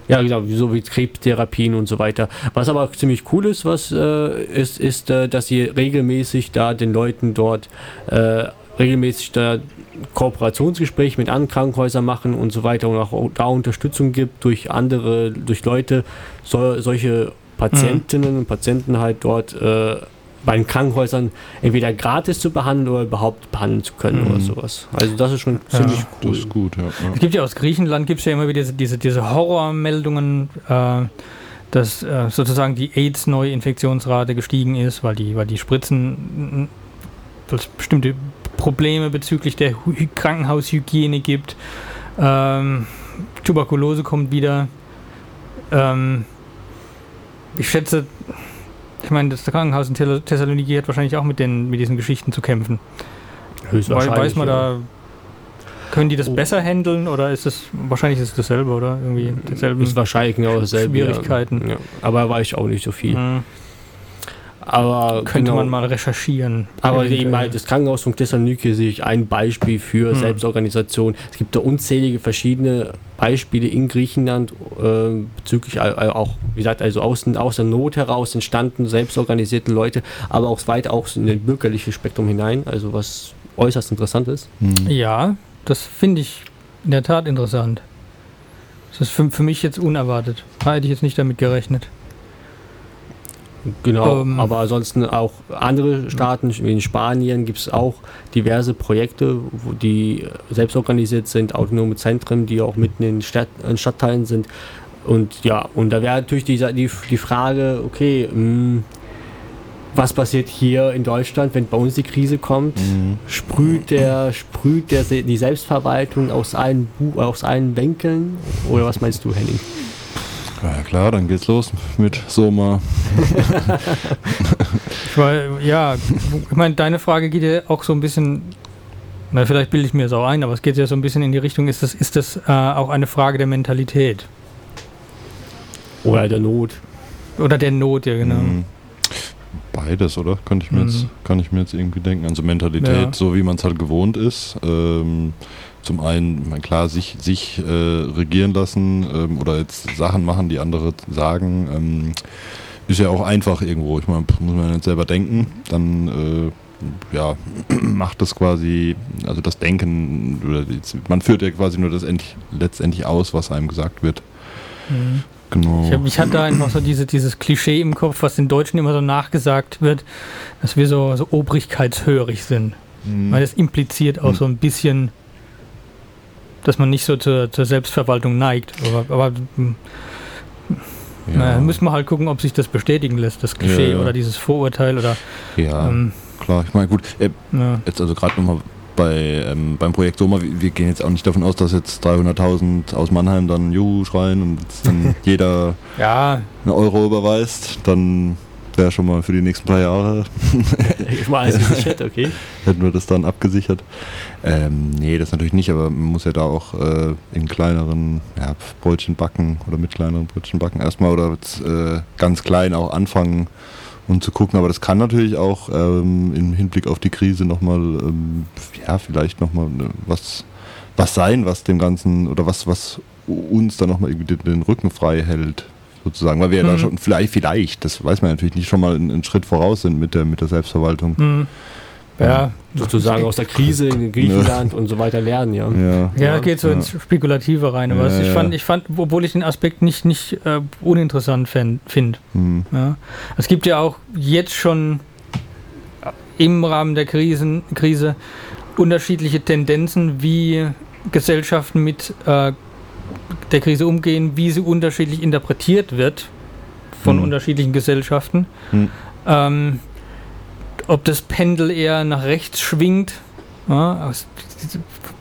Ja, genau, so wie Krebstherapien und so weiter. Was aber ziemlich cool ist, was äh, ist, ist, äh, dass sie regelmäßig da den Leuten dort äh, regelmäßig da Kooperationsgespräche mit anderen Krankenhäusern machen und so weiter und auch da Unterstützung gibt durch andere, durch Leute, so, solche Patientinnen und Patienten halt dort äh, bei den Krankenhäusern entweder gratis zu behandeln oder überhaupt behandeln zu können Mhm. oder sowas. Also das ist schon Ja. ziemlich cool. Das ist gut, ja. ja. Es gibt ja aus Griechenland gibt es ja immer wieder diese, diese, diese Horrormeldungen, äh, dass äh, sozusagen die AIDS-Neuinfektionsrate gestiegen ist, weil die, weil die Spritzen mm, bestimmte Probleme bezüglich der Hu Krankenhaushygiene gibt. Ähm, Tuberkulose kommt wieder. Ähm, ich schätze, ich meine, das Krankenhaus in Thessaloniki hat wahrscheinlich auch mit, den, mit diesen Geschichten zu kämpfen. Höchstwahrscheinlich, weiß man ja. da, können die das Oh. besser handeln oder ist es, wahrscheinlich ist es dasselbe, oder? Irgendwie dasselbe. Ist wahrscheinlich genau dasselbe. Schwierigkeiten. Ja. Ja. Aber weiß ich auch nicht so viel. Hm, Aber könnte genau, man mal recherchieren. Aber Eventuell. eben halt das Krankenhaus von Thessaloniki sehe ich ein Beispiel für Hm. Selbstorganisation. Es gibt da unzählige verschiedene Beispiele in Griechenland äh, bezüglich all- auch, wie gesagt, also aus, aus der Not heraus entstanden, selbstorganisierte Leute, aber auch weit auch in den bürgerlichen Spektrum hinein, also was äußerst interessant ist. Hm. Ja, das finde ich in der Tat interessant. Das ist für, für mich jetzt unerwartet. Da hätte ich jetzt nicht damit gerechnet. Genau, Ähm. aber ansonsten auch andere Staaten, wie in Spanien gibt es auch diverse Projekte, wo die selbst organisiert sind, autonome Zentren, die auch mitten in, Stadt, in Stadtteilen sind. Und ja, und da wäre natürlich die, die, die Frage, okay, mh, was passiert hier in Deutschland, wenn bei uns die Krise kommt? Mhm. Sprüht der, sprüht der Se- die Selbstverwaltung aus allen, Bu- aus allen Winkeln? Oder was meinst du, Henning? Ja klar, dann geht's los mit Soma. Ich ja, ich meine, deine Frage geht ja auch so ein bisschen, na, vielleicht bilde ich mir das auch ein, aber es geht ja so ein bisschen in die Richtung, ist das, ist das äh, auch eine Frage der Mentalität? Oder der Not? Oder der Not, ja, genau. Mhm. Beides, oder? Könnte ich mir Mhm. jetzt, kann ich mir jetzt irgendwie denken. Also Mentalität, Ja. so wie man es halt gewohnt ist. Ähm, zum einen, ich meine, klar, sich, sich äh, regieren lassen ähm, oder jetzt Sachen machen, die andere sagen, ähm, ist ja auch einfach irgendwo. Ich meine, muss man jetzt selber denken, dann äh, ja, macht das quasi, also das Denken, oder die, man führt ja quasi nur das endlich, letztendlich aus, was einem gesagt wird. Mhm. Genau. Ich, hab, ich hatte einfach so diese, dieses Klischee im Kopf, was den Deutschen immer so nachgesagt wird, dass wir so, so obrigkeitshörig sind. Mhm. Weil das impliziert auch Hm. so ein bisschen, dass man nicht so zur, zur Selbstverwaltung neigt. Aber, aber hm, ja. naja, müssen wir halt gucken, ob sich das bestätigen lässt, das Klischee Ja, ja. oder dieses Vorurteil oder ja, ähm, klar. Ich meine, gut, äh, jetzt also gerade nochmal bei, ähm, beim Projekt Soma, wir, gehen jetzt auch nicht davon aus, dass jetzt 300.000 aus Mannheim dann Juhu schreien und jetzt dann jeder Ja, einen Euro überweist, dann wäre schon mal für die nächsten drei Jahre. Ich mal alles gesichert, okay. hätten wir das dann abgesichert. Ähm, nee, das natürlich nicht, aber man muss ja da auch äh, in kleineren ja, Brötchen backen oder mit kleineren Brötchen backen erstmal oder äh, ganz klein auch anfangen und zu gucken. Aber das kann natürlich auch ähm, im Hinblick auf die Krise nochmal, ähm, ja, vielleicht nochmal ne, was, was sein, was dem Ganzen oder was, was uns dann nochmal irgendwie den, den Rücken frei hält. Sozusagen, weil wir ja da Mhm. schon vielleicht, vielleicht, das weiß man natürlich nicht, schon mal einen, einen Schritt voraus sind mit der, mit der Selbstverwaltung. hm. Ja, Sozusagen aus der Krise in Griechenland und so weiter lernen, ja. Ja, Ja, geht so Ja. ins Spekulative rein. Aber Ja, ich, ja. fand, ich fand, obwohl ich den Aspekt nicht, nicht äh, uninteressant finde. Hm. Ja. Es gibt ja auch jetzt schon im Rahmen der Krisen, Krise unterschiedliche Tendenzen, wie Gesellschaften mit äh, der Krise umgehen, wie sie unterschiedlich interpretiert wird von Mhm. unterschiedlichen Gesellschaften. Mhm. Ähm, ob das Pendel eher nach rechts schwingt, ja, aus,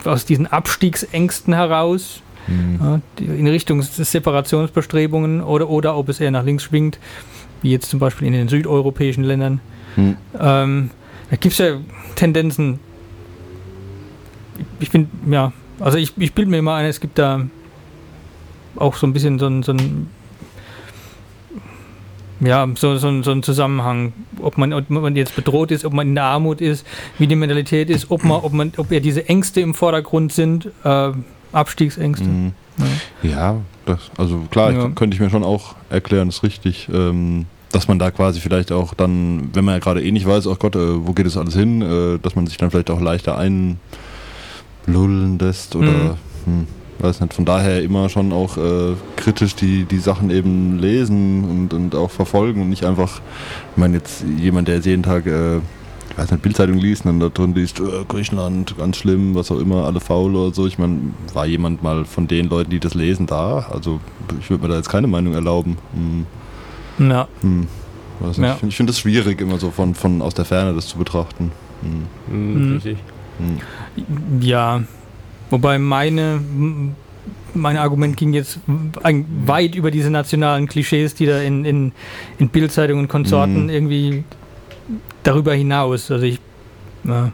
aus diesen Abstiegsängsten heraus, Hm. ja, in Richtung Separationsbestrebungen oder, oder ob es eher nach links schwingt, wie jetzt zum Beispiel in den südeuropäischen Ländern. Hm. Ähm, da gibt es ja Tendenzen. Ich bin, ja, also ich, ich bilde mir immer ein, es gibt da auch so ein bisschen so ein, so ein ja, so, so, ein- so ein Zusammenhang, ob man, ob man jetzt bedroht ist, ob man in der Armut ist, wie die Mentalität ist, ob man, ob man, ob eher diese Ängste im Vordergrund sind, äh, Abstiegsängste. Mhm. Ja. Ja, das, also klar, Ja. ich, könnte ich mir schon auch erklären, ist richtig, ähm, dass man da quasi vielleicht auch dann, wenn man ja gerade eh nicht weiß, oh Gott, äh, wo geht das alles hin, äh, dass man sich dann vielleicht auch leichter einlullen lässt oder Mhm. hm, weiß nicht, von daher immer schon auch äh, kritisch die, die Sachen eben lesen und, und auch verfolgen und nicht einfach, ich meine jetzt jemand, der jetzt jeden Tag äh, ich weiß nicht, Bildzeitung liest und dann da drin liest, äh, Griechenland, ganz schlimm, was auch immer, alle faul oder so. Ich meine, war jemand mal von den Leuten, die das lesen, da? Also ich würde mir da jetzt keine Meinung erlauben. Hm, Ja. hm, weiß nicht. Ja. Ich finde find das schwierig, immer so von, von aus der Ferne das zu betrachten. Hm, Mhm, Mhm. Richtig. hm. Ja, wobei meine, mein Argument ging jetzt weit über diese nationalen Klischees, die da in, in, in Bildzeitungen und Konsorten Mhm. irgendwie darüber hinaus. Also ich, ja,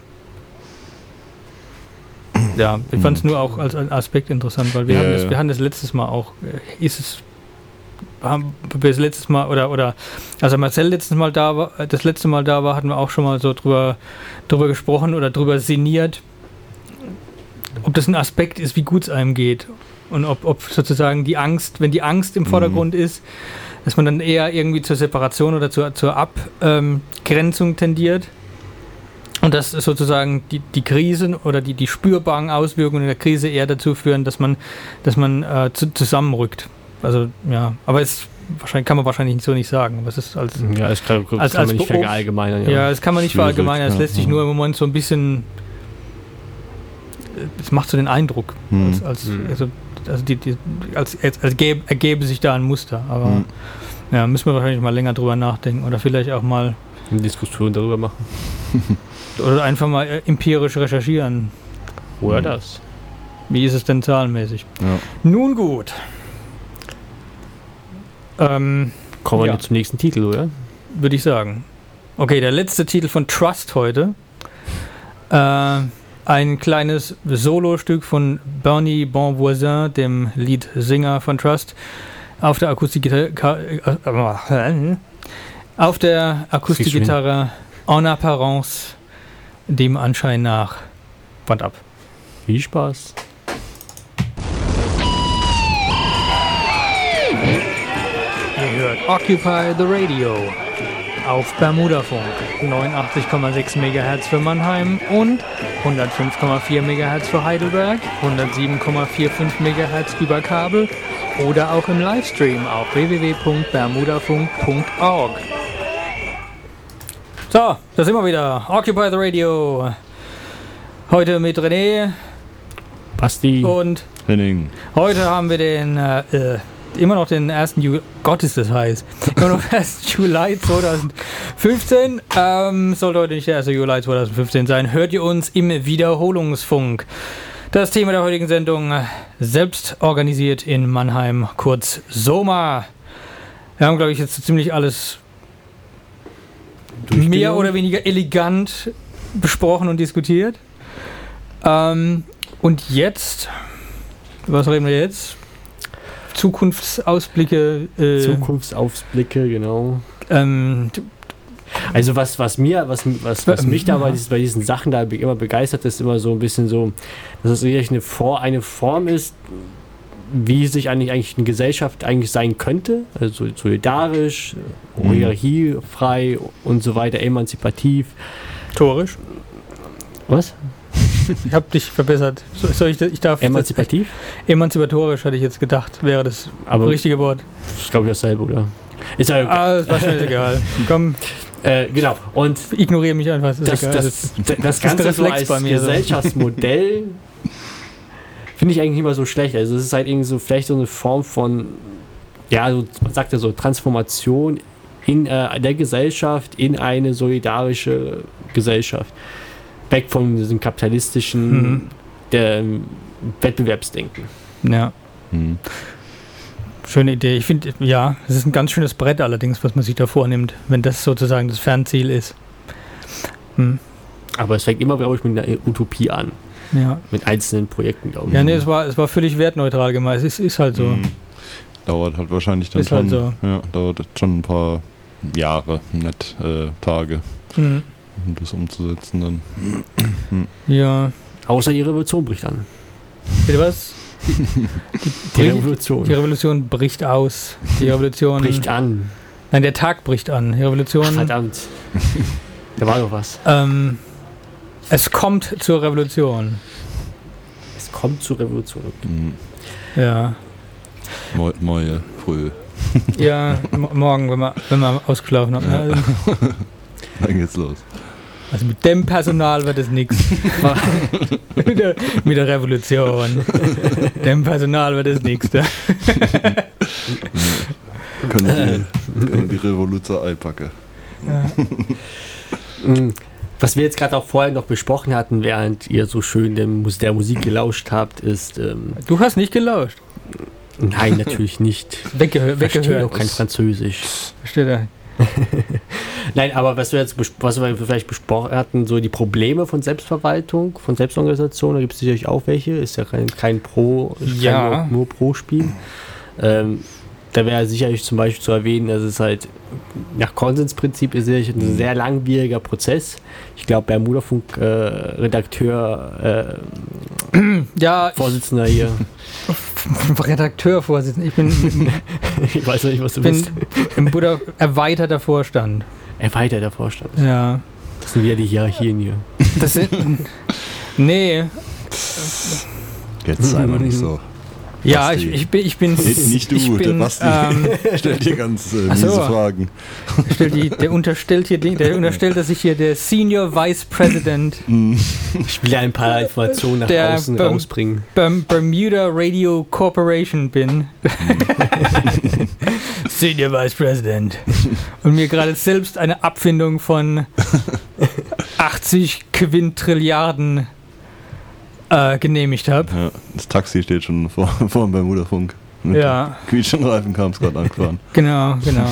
ja ich fand es nur auch als Aspekt interessant, weil wir, Ja, haben das, wir haben das letztes Mal auch, äh, ist es haben wir das letztes Mal oder oder als Marcel letztes Mal da war, äh, das letzte Mal da war, hatten wir auch schon mal so drüber drüber gesprochen oder drüber sinniert, ob das ein Aspekt ist, wie gut es einem geht und ob, ob sozusagen die Angst, wenn die Angst im Mhm. Vordergrund ist, dass man dann eher irgendwie zur Separation oder zur, zur Abgrenzung tendiert und dass sozusagen die, die Krisen oder die, die spürbaren Auswirkungen der Krise eher dazu führen, dass man, dass man äh, zu, zusammenrückt. Also ja, aber es wahrscheinlich kann man wahrscheinlich so nicht sagen, aber es ist als Ja, das kann, Als- kann als man nicht verallgemeinern. ja, das kann man nicht verallgemeinern, es ja. lässt sich nur im Moment so ein bisschen. Es macht so den Eindruck, Hm. als, als, Hm. also, also die, die, als, als, als gäbe, ergäbe sich da ein Muster. Aber Hm. ja, müssen wir wahrscheinlich mal länger drüber nachdenken oder vielleicht auch mal Eine Diskussion darüber machen. oder einfach mal äh, empirisch recherchieren. Oder Mhm. das. Wie ist es denn zahlenmäßig? Ja. Nun gut. Ähm, Kommen wir Ja. zum nächsten Titel, oder? würde ich sagen. Okay, der letzte Titel von Trust heute. Äh, ein kleines Solostück von Bernie Bonvoisin, dem Leadsänger von Trust, auf der Akustikgitarre. Äh, auf der Akustikgitarre En Apparence, dem Anschein nach. Band ab. Viel Spaß. Ihr hört Occupy the Radio auf Bermudafunk 89,6 MHz für Mannheim und 105,4 MHz für Heidelberg, 107,45 MHz über Kabel oder auch im Livestream auf www.bermudafunk.org. So, da sind wir wieder. Occupy the Radio. Heute mit René Basti. und Henning. Heute haben wir den äh, äh, immer noch den 1. Juli, Gott ist das heiß, immer noch den 1. Juli 2015, ähm, sollte heute nicht der 1. Juli 2015 sein, hört ihr uns im Wiederholungsfunk. Das Thema der heutigen Sendung, selbst organisiert in Mannheim, kurz SOMA. Wir haben, glaube ich, jetzt ziemlich alles mehr oder weniger elegant besprochen und diskutiert. Ähm, und jetzt, was reden wir jetzt? Zukunftsausblicke. Äh, Zukunftsausblicke, genau. Ähm, Also was, was mir, was, was, was mich da bei, diesen- bei diesen Sachen da immer begeistert, ist immer so ein bisschen so, dass es wirklich eine, For eine Form ist, wie sich eigentlich, eigentlich eine Gesellschaft eigentlich sein könnte. Also solidarisch, Mhm. hierarchiefrei und so weiter, emanzipativ. Torisch. Was? Ich habe dich verbessert. So- Soll ich, ich darf Emanzipativ? Emanzipatorisch hatte ich jetzt gedacht, wäre das Aber richtige Wort. ich glaube dasselbe, oder? Ist ja egal. Ah, das war schnell egal. Komm, Äh, genau. Und ignoriere mich einfach. Das, ist das, das, das, das Ganze so Reflex als bei mir so. Gesellschaftsmodell finde ich eigentlich nicht mal so schlecht. Also es ist halt irgendwie so vielleicht so eine Form von, ja, so, man sagt ja so Transformation in äh, der Gesellschaft in eine solidarische Gesellschaft. Weg von diesem kapitalistischen Mhm. der, ähm, Wettbewerbsdenken. ja, Hm. schöne Idee. Ich finde, ja, es ist ein ganz schönes Brett allerdings, was man sich da vornimmt, wenn das sozusagen das Fernziel ist. Hm. Aber es fängt immer, glaube ich, mit einer Utopie an. Ja. Mit einzelnen Projekten, glaube ich. Ja, nee, es war, es war völlig wertneutral gemeint. Es ist, ist halt so. Hm. Dauert halt wahrscheinlich dann Ist schon. halt so. Ja, dauert schon ein paar Jahre, nicht äh, Tage, Hm. Um das umzusetzen dann. Ja. Außer die Revolution bricht an. Bitte was? Die Bricht- Revolution Die Revolution bricht aus. Die Revolution. bricht an. Nein, der Tag bricht an. Die Revolution. Ach, verdammt. Da war noch was. Ähm, es kommt zur Revolution. Es kommt zur Revolution. Hm. Ja. Mo Moje, früh. Ja, morgen, wenn wir, wenn wir ausgeschlafen haben. Ja. Dann geht's los. Also mit dem Personal wird es nichts. mit, der, mit der Revolution. dem Personal wird es nichts. Können die, können die Revolution einpacken. Ja. Mm, Was wir jetzt gerade auch vorher noch besprochen hatten, während ihr so schön der Musik gelauscht habt, ist. Ähm, Du hast nicht gelauscht. nein, natürlich nicht. Weggehör, Ich verstehe weggehört. auch kein Französisch. Versteht er? Nein, aber was wir jetzt was wir vielleicht besprochen hatten, so die Probleme von Selbstverwaltung, von Selbstorganisation, da gibt es sicherlich auch welche, ist ja kein, kein Pro, ist Ja. kein nur, nur Pro-Spiel. Ähm, da wäre sicherlich zum Beispiel zu erwähnen, dass es halt nach Konsensprinzip ist sicherlich ein sehr langwieriger Prozess. Ich glaube, Bermuda-Funk-Redakteur, Ja, äh, Vorsitzender hier, Redakteur, Vorsitzender. Ich bin, ich weiß nicht, was du bin bist, im Buddha erweiterter Vorstand. erweiterter Vorstand. Ja. Das sind wieder die Hierarchien hier. Das sind. Nee. Jetzt sei mal nicht so. Ja, ich, ich bin. Ich bin Nicht- nicht du, ich der bin, Basti. ähm, Stell dir ganz äh, so. miese Fragen. stellt die, der unterstellt hier der unterstellt, dass ich hier der Senior Vice President Ich will ja ein paar Informationen nach Der außen Berm- rausbringen. Berm- Bermuda Radio Corporation bin. Senior Vice President. Und mir gerade selbst eine Abfindung von 80 Quintrilliarden äh, genehmigt habe. Ja, das Taxi steht schon vor, vor dem Bermuda-Funk. Mit Ja, quietschenden Reifen kam es gerade angefahren. genau, genau.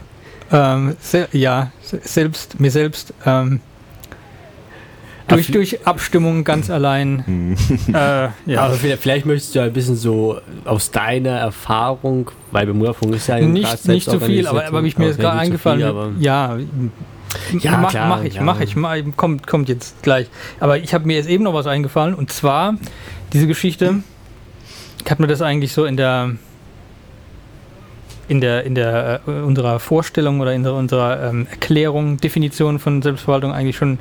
ähm, se ja, se selbst, mir selbst ähm, durch, durch Abstimmung ganz allein. Hm. Äh, ja. Aber vielleicht, vielleicht möchtest du ein bisschen so aus deiner Erfahrung, weil Bermuda-Funk ist ja ein nicht, nicht so viel, aber, aber ich mir ist gerade eingefallen. aber ja, Ja, mach, klar, mach ich, ja. mach ich, mach, kommt, kommt jetzt gleich. Aber ich habe mir jetzt eben noch was eingefallen und zwar diese Geschichte. Hat mir das eigentlich so in der in der in der äh, unserer Vorstellung oder in unserer ähm, Erklärung, Definition von Selbstverwaltung eigentlich schon.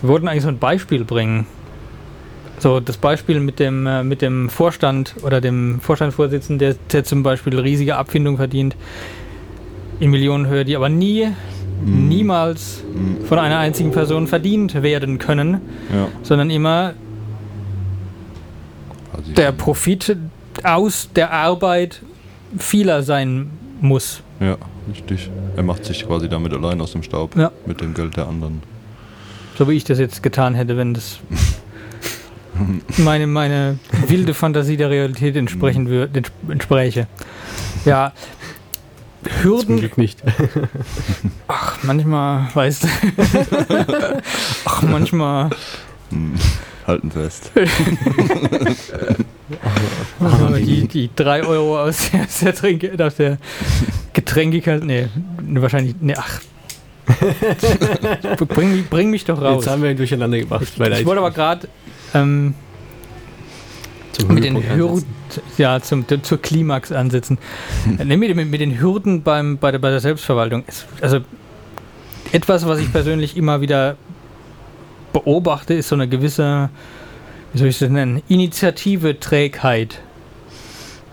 Wir wollten eigentlich so ein Beispiel bringen. So das Beispiel mit dem äh, mit dem Vorstand oder dem Vorstandsvorsitzenden, der, der zum Beispiel riesige Abfindung verdient in Millionenhöhe, die aber nie. Niemals von einer einzigen Person verdient werden können, Ja. sondern immer Also der Profit aus der Arbeit vieler sein muss. Ja, richtig. Er macht sich quasi damit allein aus dem Staub. Ja. Mit dem Geld der anderen. So wie ich das jetzt getan hätte, wenn das meine, meine wilde Fantasie der Realität entsprechen würde, ents entspräche. Ja. Zum Hürden, Glück nicht. ach, manchmal, weißt du. ach, manchmal. Hm. Halten fest. Also die, die 3 Euro aus der, aus der, Tränke, aus der Getränkekasse. Nee, wahrscheinlich. Nee, ach. bring, mich- bring mich doch raus. Jetzt haben wir ihn durcheinander gemacht. weil Ich wollte aber gerade ähm, zum mit den Hürden, ja, zum, zur Klimax ansetzen. Äh, nee, mit, mit, mit den Hürden beim, bei, der, bei der Selbstverwaltung. Also etwas, was ich persönlich immer wieder beobachte, ist so eine gewisse, wie soll ich das nennen, Initiative-Trägheit.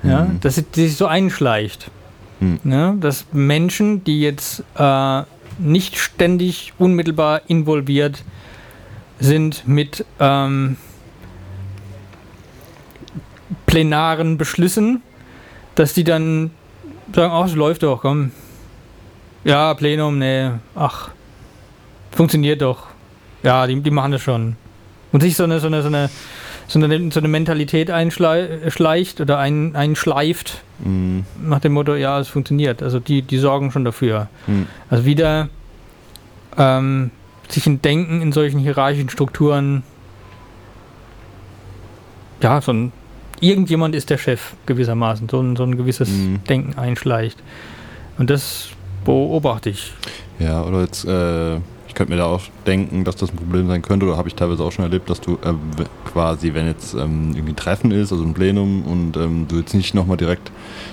Ja, Mhm. dass die sich so einschleicht. Hm. Ne? Dass Menschen, die jetzt äh, nicht ständig unmittelbar involviert sind mit ähm, plenaren Beschlüssen, dass die dann sagen, ach, es läuft doch, komm. Ja, Plenum, nee, ach, funktioniert doch. Ja, die, die machen das schon. Und sich so eine, so eine, so eine, so eine, so eine Mentalität einschleicht oder ein, einschleift, Hm. nach dem Motto, ja, es funktioniert. Also die, die sorgen schon dafür. Hm. Also wieder ähm, sich ein Denken in solchen hierarchischen Strukturen, ja, so ein, irgendjemand ist der Chef gewissermaßen, so ein, so ein gewisses Mhm. Denken einschleicht. Und das beobachte ich. Ja, oder jetzt, äh, ich könnte mir da auch denken, dass das ein Problem sein könnte, oder habe ich teilweise auch schon erlebt, dass du äh, quasi, wenn jetzt ähm, irgendwie ein Treffen ist, also ein Plenum, und ähm, du jetzt nicht nochmal direkt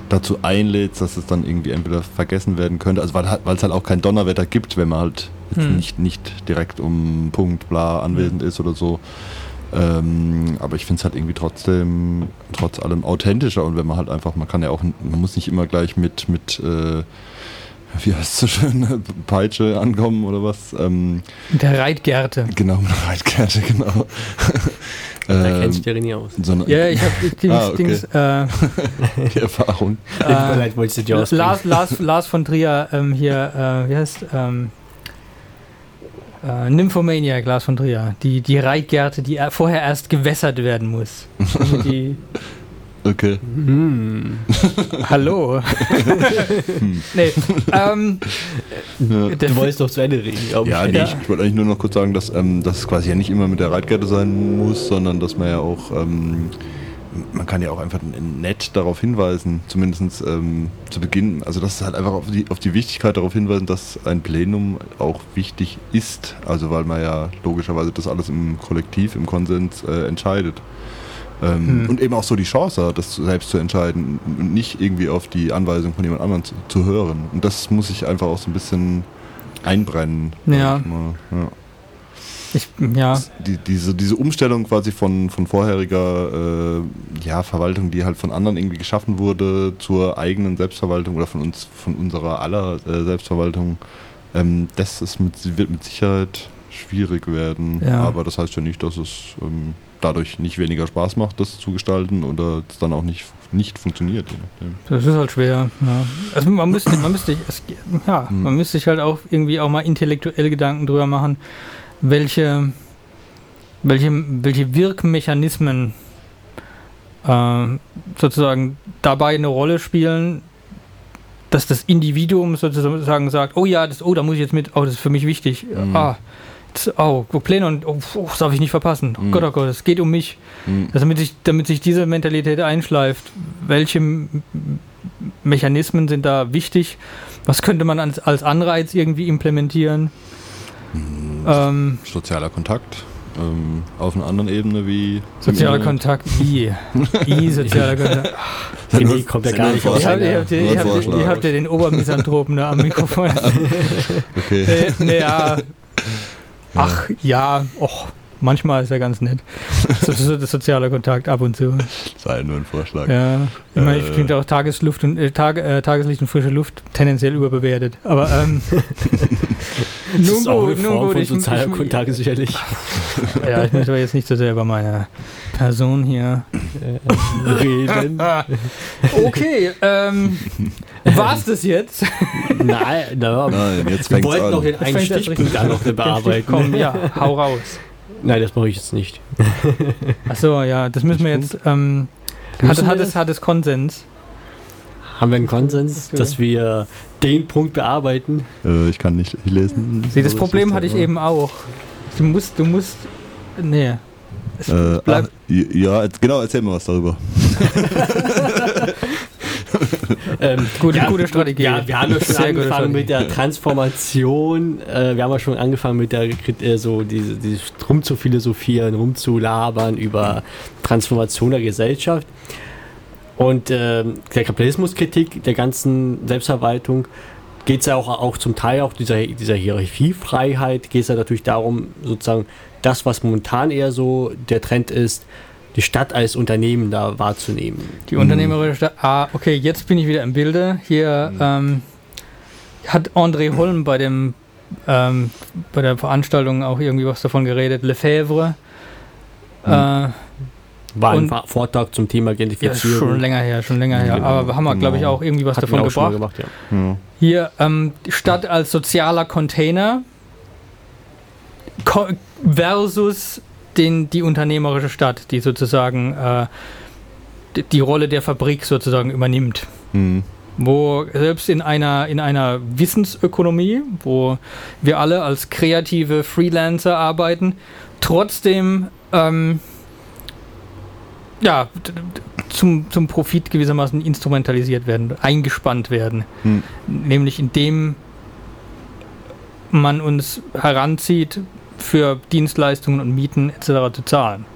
dazu einlädst, dass es dann irgendwie entweder vergessen werden könnte, also weil es halt auch kein Donnerwetter gibt, wenn man halt jetzt Hm. nicht, nicht direkt um Punkt bla anwesend ist oder so. Ähm, aber ich finde es halt irgendwie trotzdem, trotz allem authentischer und wenn man halt einfach, man kann ja auch, man muss nicht immer gleich mit, mit äh, wie heißt es so schön, Peitsche ankommen oder was. Ähm, Der Reitgärte. genau, mit einer Reitkarte, genau. Da kennt ähm, sich der René aus. sondern Ja, ich habe Dings, Ah, okay. Dings äh, die Erfahrung. Äh, leid, wolltest du dir ausbringen. Lars, Lars, Lars von Trier ähm, hier, äh, wie heißt ähm, äh, Nymphomaniac, Lars von Trier. Die, die Reitgärte, die er- vorher erst gewässert werden muss. Die, Okay. Hm. hallo. nee, ähm, Ja. der Du wolltest doch zu Ende reden, Ja, ich. nee, ich, ich wollte eigentlich nur noch kurz sagen, dass ähm, das quasi ja nicht immer mit der Reitkette sein muss, sondern dass man ja auch, ähm, man kann ja auch einfach nett darauf hinweisen, zumindest ähm, zu Beginn, also das ist halt einfach auf die, auf die Wichtigkeit darauf hinweisen, dass ein Plenum auch wichtig ist, also weil man ja logischerweise das alles im Kollektiv, im Konsens äh, entscheidet. Ähm, Hm. Und eben auch so die Chance hat, das selbst zu entscheiden und nicht irgendwie auf die Anweisung von jemand anderem zu, zu hören. Und das muss ich einfach auch so ein bisschen einbrennen. Ja. ja. Ich, ja, Die, diese, diese Umstellung quasi von, von vorheriger äh, ja, Verwaltung, die halt von anderen irgendwie geschaffen wurde, zur eigenen Selbstverwaltung oder von uns, von unserer aller äh, Selbstverwaltung, ähm, das ist mit, wird mit Sicherheit schwierig werden. Ja. Aber das heißt ja nicht, dass es ähm, dadurch nicht weniger Spaß macht, das zu gestalten oder es dann auch nicht, nicht funktioniert. Das ist halt schwer. Ja. Also man müsste, man müsste, es, ja, Hm. man müsste sich halt auch irgendwie auch mal intellektuelle Gedanken drüber machen, welche, welche, welche Wirkmechanismen äh, sozusagen dabei eine Rolle spielen, dass das Individuum sozusagen sagt, oh ja, das, oh, da muss ich jetzt mit, oh, das ist für mich wichtig. Mhm. Ah, oh, Pläne und oh, oh, das darf ich nicht verpassen. Oh Mhm. Gott, oh Gott, es geht um mich. Hm. Also damit sich, damit sich diese Mentalität einschleift, welche Mechanismen sind da wichtig? Was könnte man als, als Anreiz irgendwie implementieren? Ähm, Sozialer Kontakt ähm, auf einer anderen Ebene wie sozialer wie- Kontakt, I. I, sozialer Kontakt. René kommt ja gar nicht aus Ich Vorschlag. habe seiner- hab, den- Nur ein ich hab, Vorschlag. ich hab dir den Obermisanthropen da am Mikrofon. Okay. nee, nee, ja. Ach, ja, och, manchmal ist er ganz nett. So, so, das sozialer Kontakt ab und zu. Sei nur ein Vorschlag. Ja, ich meine, ich Äh. finde auch Tagesluft und äh, Tag, äh, Tageslicht und frische Luft tendenziell überbewertet. Aber ähm, Das Nun ist auch eine gut, nun Form gut, von Kontakt sicherlich. Ja, ich möchte aber jetzt nicht so sehr über meine Person hier. Reden. Okay, ähm, war's das jetzt? Nein, na, Nein, jetzt wir wollten noch den einen Stichpunkt an noch bearbeiten. Komm, ja, hau raus. Nein, das mache ich jetzt nicht. Achso, ja, das müssen wir jetzt. Ähm, hat, Müssen hat, wir es, hat es Konsens? Haben wir einen Konsens, Okay. dass wir den Punkt bearbeiten? Äh, ich kann nicht lesen. Sieh, das Problem hatte ich eben auch. Du musst, du musst. Nee. Es Äh, ach, ja, jetzt- genau, erzähl mal was darüber. Ähm, Gute- gute Strategie. Ja, wir haben ja schon angefangen mit der Transformation. Äh, wir haben ja schon angefangen mit der Krit- äh, so diese, diese rumzuphilosophieren, rumzulabern über Transformation der Gesellschaft. Und ähm, der Kapitalismuskritik der ganzen Selbstverwaltung geht es ja auch, auch zum Teil auch dieser, dieser Hierarchiefreiheit, geht es ja natürlich darum, sozusagen das, was momentan eher so der Trend ist, die Stadt als Unternehmen da wahrzunehmen. die unternehmerische Stadt. Ah, okay, jetzt bin ich wieder im Bilde. Hier ähm, hat André Holm bei dem ähm, bei der Veranstaltung auch irgendwie was davon geredet. Lefebvre. Äh, War ein Und- Vortrag zum Thema ja, Gentrifizierung. schon länger her, schon länger her. Genau, Aber haben wir, glaube ich, genau. auch irgendwie was Hatten davon gebracht. gemacht, ja. Ja. Hier ähm, Stadt als sozialer Container versus den, die unternehmerische Stadt, die sozusagen äh, die, die Rolle der Fabrik sozusagen übernimmt. Hm. Wo selbst in einer, in einer Wissensökonomie, wo wir alle als kreative Freelancer arbeiten, trotzdem ähm, ja, zum, zum Profit gewissermaßen instrumentalisiert werden, eingespannt werden Hm. nämlich indem man uns heranzieht, für Dienstleistungen und Mieten etc. zu zahlen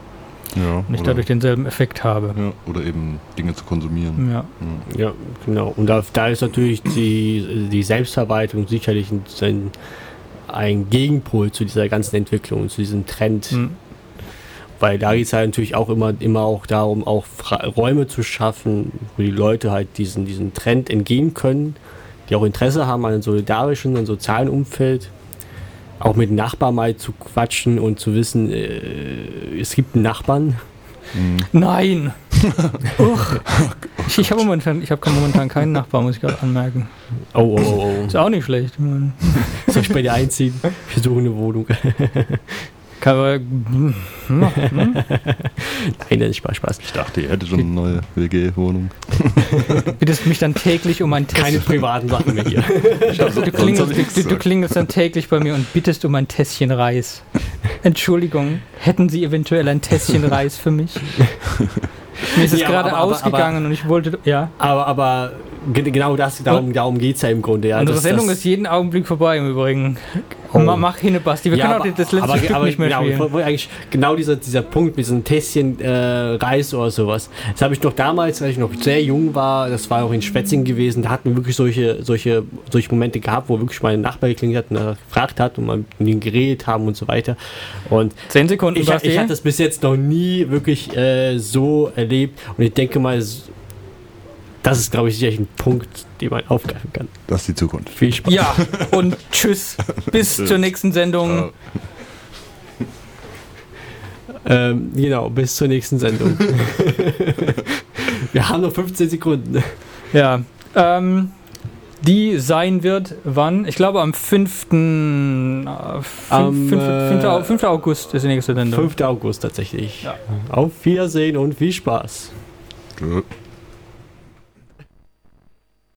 Ja, und ich dadurch denselben Effekt habe. ja, oder eben Dinge zu konsumieren. Ja. Hm. Ja, genau. Und da, da ist natürlich die, die Selbstverwaltung sicherlich ein, ein, ein Gegenpol zu dieser ganzen Entwicklung, zu diesem Trend. Hm. Weil da geht es halt natürlich auch immer, immer auch darum, auch Räume zu schaffen, wo die Leute halt diesen, diesen Trend entgehen können, die auch Interesse haben an einem solidarischen und sozialen Umfeld. Auch mit Nachbarn mal zu quatschen und zu wissen, äh, es gibt einen Nachbarn. Hm. Nein! Uch. Ich, ich habe momentan, ich habe momentan keinen Nachbar, muss ich gerade anmerken. Oh, oh, oh, oh. Ist auch nicht schlecht. Ich Soll ich bei dir einziehen? Wir suchen eine Wohnung. Kann man, hm, hm. Nein, das ist Spaß. Ich dachte, ihr hättet schon eine neue WG-Wohnung. bittest mich dann täglich um ein Keine Tässchen. privaten Sachen mehr hier. Du klingelst, du, du klingelst dann täglich bei mir und bittest um ein Tässchen Reis. Entschuldigung, hätten Sie eventuell ein Tässchen Reis für mich? Mir ist es Ja, gerade aber- aber- ausgegangen und ich wollte. Ja. Aber, aber ge- genau das, darum, darum geht es ja im Grunde. Ja, Unsere das, Sendung das, ist jeden Augenblick vorbei im Übrigen. Oh. Ma- Mach hin, Basti. Wir ja, können auch das letzte aber, Stück aber nicht mehr genau, ich spielen. wollte eigentlich genau dieser, dieser Punkt mit diesem Tässchen äh, Reis oder sowas. Das habe ich noch damals, als ich noch sehr jung war, das war auch in Schwetzing gewesen, da hatten wir wirklich solche, solche, solche Momente gehabt, wo wirklich mein Nachbar geklingelt hat und er gefragt hat und wir mit ihm geredet haben und so weiter. Und Zehn Sekunden, ich, Basti. ich hatte das bis jetzt noch nie wirklich äh, so erlebt und ich denke mal, das ist, glaube ich, sicherlich ein Punkt, den man aufgreifen kann. Das ist die Zukunft. Viel Spaß. ja, und tschüss. Bis zur nächsten Sendung. Ähm, genau, bis zur nächsten Sendung. Wir haben noch 15 Sekunden. Ja. Ähm, die sein wird wann? Ich glaube am 5. Äh, 5, Am, 5, 5, äh, 5. August ist die nächste Sendung. 5. August tatsächlich. Ja. Auf Wiedersehen und viel Spaß. Tschö.